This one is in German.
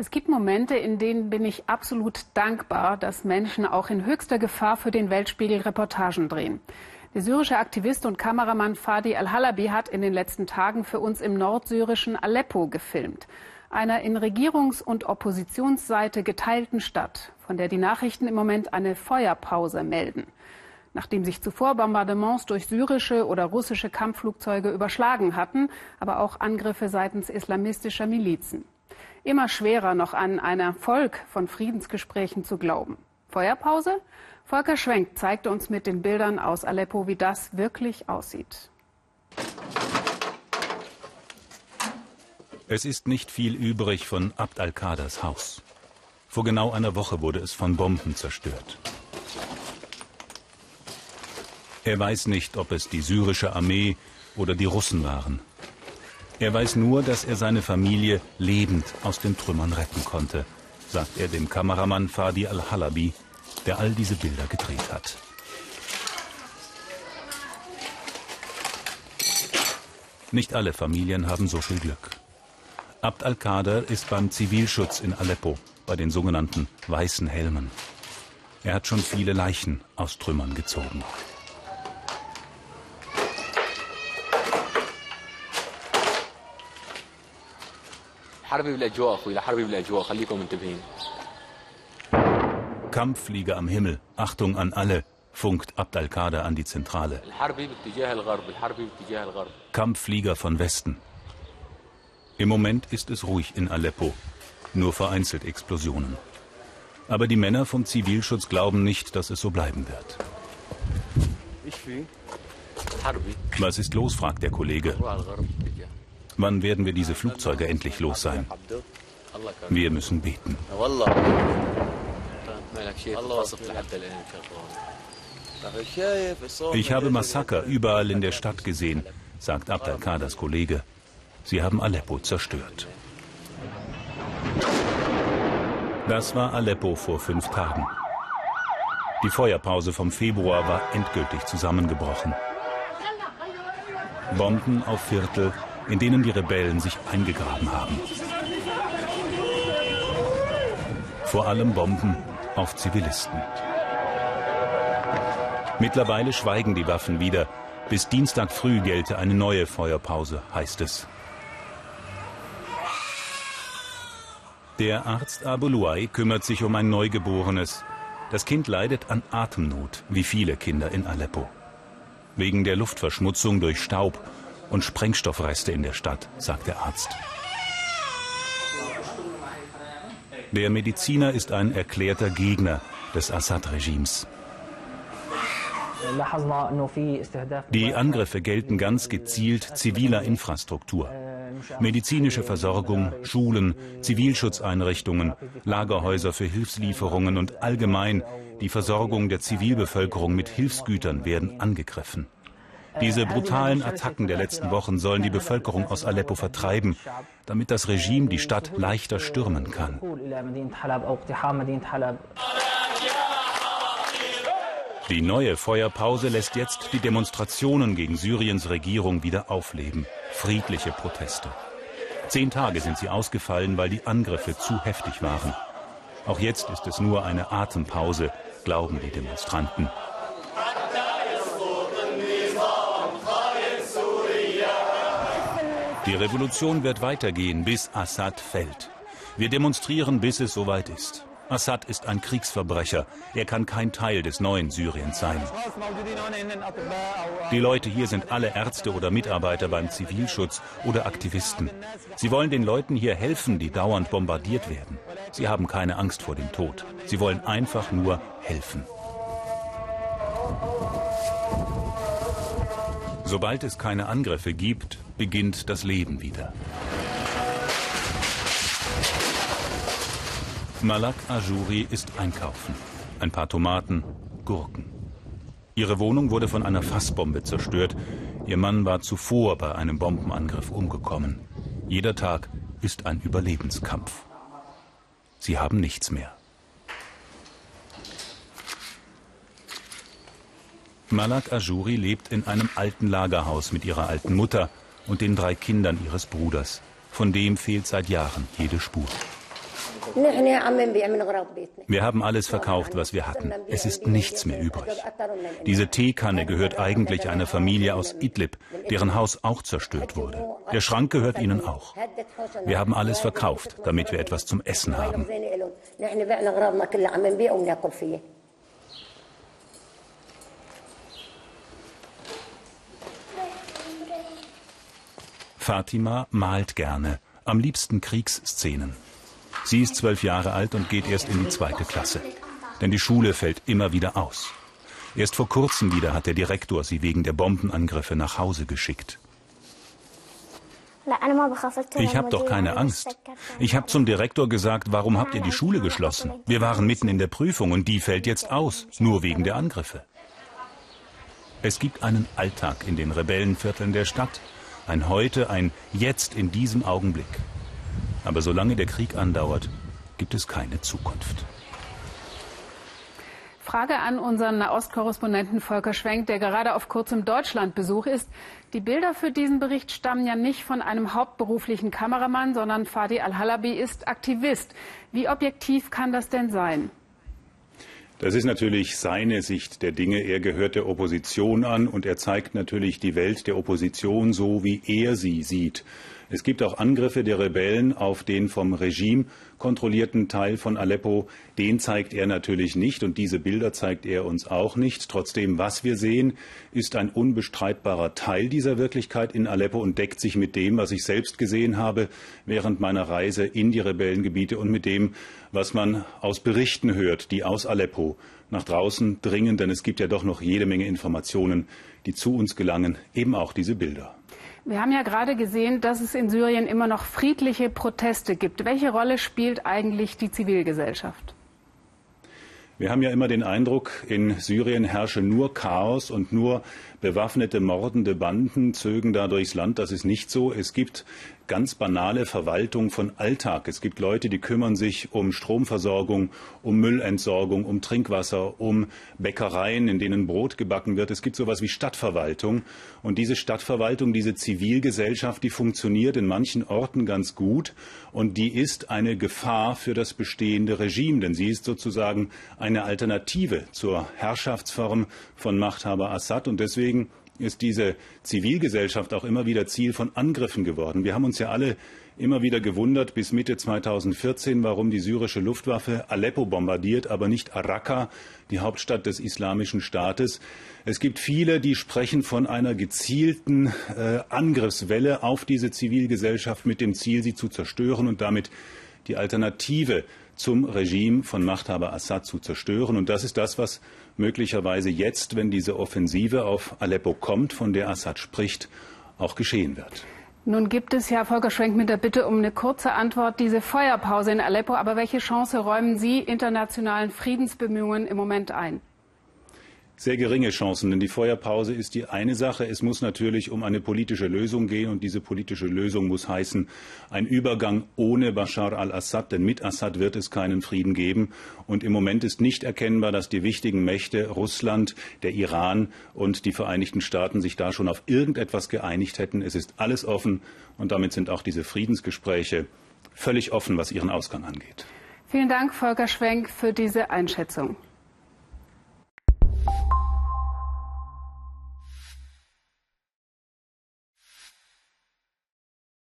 Es gibt Momente, in denen bin ich absolut dankbar, dass Menschen auch in höchster Gefahr für den Weltspiegel Reportagen drehen. Der syrische Aktivist und Kameramann Fadi al-Halabi hat in den letzten Tagen für uns im nordsyrischen Aleppo gefilmt. Einer in Regierungs- und Oppositionsseite geteilten Stadt, von der die Nachrichten im Moment eine Feuerpause melden. Nachdem sich zuvor Bombardements durch syrische oder russische Kampfflugzeuge überschlagen hatten, aber auch Angriffe seitens islamistischer Milizen immer schwerer noch an einen Erfolg von Friedensgesprächen zu glauben. Feuerpause? Volker Schwenk zeigte uns mit den Bildern aus Aleppo, wie das wirklich aussieht. Es ist nicht viel übrig von Abd al-Qaders Haus. Vor genau einer Woche wurde es von Bomben zerstört. Er weiß nicht, ob es die syrische Armee oder die Russen waren. Er weiß nur, dass er seine Familie lebend aus den Trümmern retten konnte, sagt er dem Kameramann Fadi al-Halabi, der all diese Bilder gedreht hat. Nicht alle Familien haben so viel Glück. Abd al-Qader ist beim Zivilschutz in Aleppo, bei den sogenannten Weißen Helmen. Er hat schon viele Leichen aus Trümmern gezogen. حربي بالاجواء اخوي حربي بالاجواء خليكم منتبهين Kampfflieger am Himmel, Achtung an alle, funkt Abd al-Qader an die Zentrale. Kampfflieger von Westen. Im Moment ist es ruhig in Aleppo, nur vereinzelt Explosionen. Aber die Männer vom Zivilschutz glauben nicht, dass es so bleiben wird. Was ist los, fragt der Kollege. Wann werden wir diese Flugzeuge endlich los sein? Wir müssen beten. Ich habe Massaker überall in der Stadt gesehen, sagt Abdel Kaders Kollege. Sie haben Aleppo zerstört. Das war Aleppo vor fünf Tagen. Die Feuerpause vom Februar war endgültig zusammengebrochen. Bomben auf Viertel, in denen die Rebellen sich eingegraben haben. Vor allem Bomben auf Zivilisten. Mittlerweile schweigen die Waffen wieder. Bis Dienstag früh gelte eine neue Feuerpause, heißt es. Der Arzt Abuluai kümmert sich um ein Neugeborenes. Das Kind leidet an Atemnot, wie viele Kinder in Aleppo. Wegen der Luftverschmutzung durch Staub und Sprengstoffreste in der Stadt, sagt der Arzt. Der Mediziner ist ein erklärter Gegner des Assad-Regimes. Die Angriffe gelten ganz gezielt ziviler Infrastruktur. Medizinische Versorgung, Schulen, Zivilschutzeinrichtungen, Lagerhäuser für Hilfslieferungen und allgemein die Versorgung der Zivilbevölkerung mit Hilfsgütern werden angegriffen. Diese brutalen Attacken der letzten Wochen sollen die Bevölkerung aus Aleppo vertreiben, damit das Regime die Stadt leichter stürmen kann. Die neue Feuerpause lässt jetzt die Demonstrationen gegen Syriens Regierung wieder aufleben. Friedliche Proteste. Zehn Tage sind sie ausgefallen, weil die Angriffe zu heftig waren. Auch jetzt ist es nur eine Atempause, glauben die Demonstranten. Die Revolution wird weitergehen, bis Assad fällt. Wir demonstrieren, bis es soweit ist. Assad ist ein Kriegsverbrecher. Er kann kein Teil des neuen Syriens sein. Die Leute hier sind alle Ärzte oder Mitarbeiter beim Zivilschutz oder Aktivisten. Sie wollen den Leuten hier helfen, die dauernd bombardiert werden. Sie haben keine Angst vor dem Tod. Sie wollen einfach nur helfen. Sobald es keine Angriffe gibt, beginnt das Leben wieder. Malak Ajuri ist einkaufen. Ein paar Tomaten, Gurken. Ihre Wohnung wurde von einer Fassbombe zerstört. Ihr Mann war zuvor bei einem Bombenangriff umgekommen. Jeder Tag ist ein Überlebenskampf. Sie haben nichts mehr. Malak Ajuri lebt in einem alten Lagerhaus mit ihrer alten Mutter und den drei Kindern ihres Bruders. Von dem fehlt seit Jahren jede Spur. Wir haben alles verkauft, was wir hatten. Es ist nichts mehr übrig. Diese Teekanne gehört eigentlich einer Familie aus Idlib, deren Haus auch zerstört wurde. Der Schrank gehört ihnen auch. Wir haben alles verkauft, damit wir etwas zum Essen haben. Fatima malt gerne, am liebsten Kriegsszenen. Sie ist zwölf Jahre alt und geht erst in die zweite Klasse. Denn die Schule fällt immer wieder aus. Erst vor kurzem wieder hat der Direktor sie wegen der Bombenangriffe nach Hause geschickt. Ich habe doch keine Angst. Ich habe zum Direktor gesagt, warum habt ihr die Schule geschlossen? Wir waren mitten in der Prüfung und die fällt jetzt aus, nur wegen der Angriffe. Es gibt einen Alltag in den Rebellenvierteln der Stadt, ein Heute, ein Jetzt in diesem Augenblick. Aber solange der Krieg andauert, gibt es keine Zukunft. Frage an unseren Nahostkorrespondenten Volker Schwenk, der gerade auf kurzem Deutschlandbesuch ist. Die Bilder für diesen Bericht stammen ja nicht von einem hauptberuflichen Kameramann, sondern Fadi Al-Halabi ist Aktivist. Wie objektiv kann das denn sein? Das ist natürlich seine Sicht der Dinge. Er gehört der Opposition an und er zeigt natürlich die Welt der Opposition so, wie er sie sieht. Es gibt auch Angriffe der Rebellen auf den vom Regime kontrollierten Teil von Aleppo. Den zeigt er natürlich nicht und diese Bilder zeigt er uns auch nicht. Trotzdem, was wir sehen, ist ein unbestreitbarer Teil dieser Wirklichkeit in Aleppo und deckt sich mit dem, was ich selbst gesehen habe während meiner Reise in die Rebellengebiete und mit dem, was man aus Berichten hört, die aus Aleppo nach draußen dringen. Denn es gibt ja doch noch jede Menge Informationen, die zu uns gelangen, eben auch diese Bilder. Wir haben ja gerade gesehen, dass es in Syrien immer noch friedliche Proteste gibt. Welche Rolle spielt eigentlich die Zivilgesellschaft? Wir haben ja immer den Eindruck, in Syrien herrsche nur Chaos und nur bewaffnete, mordende Banden zögen da durchs Land. Das ist nicht so. Es gibt ganz banale Verwaltung von Alltag. Es gibt Leute, die kümmern sich um Stromversorgung, um Müllentsorgung, um Trinkwasser, um Bäckereien, in denen Brot gebacken wird. Es gibt sowas wie Stadtverwaltung. Und diese Stadtverwaltung, diese Zivilgesellschaft, die funktioniert in manchen Orten ganz gut. Und die ist eine Gefahr für das bestehende Regime, denn sie ist sozusagen eine Alternative zur Herrschaftsform von Machthaber Assad. Und deswegen ist diese Zivilgesellschaft auch immer wieder Ziel von Angriffen geworden. Wir haben uns ja alle immer wieder gewundert bis Mitte 2014, warum die syrische Luftwaffe Aleppo bombardiert, aber nicht Raqqa, die Hauptstadt des Islamischen Staates. Es gibt viele, die sprechen von einer gezielten äh, Angriffswelle auf diese Zivilgesellschaft mit dem Ziel, sie zu zerstören und damit die Alternative zum Regime von Machthaber Assad zu zerstören. Und das ist das, was möglicherweise jetzt, wenn diese Offensive auf Aleppo kommt, von der Assad spricht, auch geschehen wird. Nun gibt es ja, Volker Schwenk, mit der Bitte um eine kurze Antwort, diese Feuerpause in Aleppo. Aber welche Chance räumen Sie internationalen Friedensbemühungen im Moment ein? Sehr geringe Chancen, denn die Feuerpause ist die eine Sache. Es muss natürlich um eine politische Lösung gehen und diese politische Lösung muss heißen, ein Übergang ohne Bashar al-Assad, denn mit Assad wird es keinen Frieden geben. Und im Moment ist nicht erkennbar, dass die wichtigen Mächte Russland, der Iran und die Vereinigten Staaten sich da schon auf irgendetwas geeinigt hätten. Es ist alles offen und damit sind auch diese Friedensgespräche völlig offen, was ihren Ausgang angeht. Vielen Dank, Volker Schwenk, für diese Einschätzung. you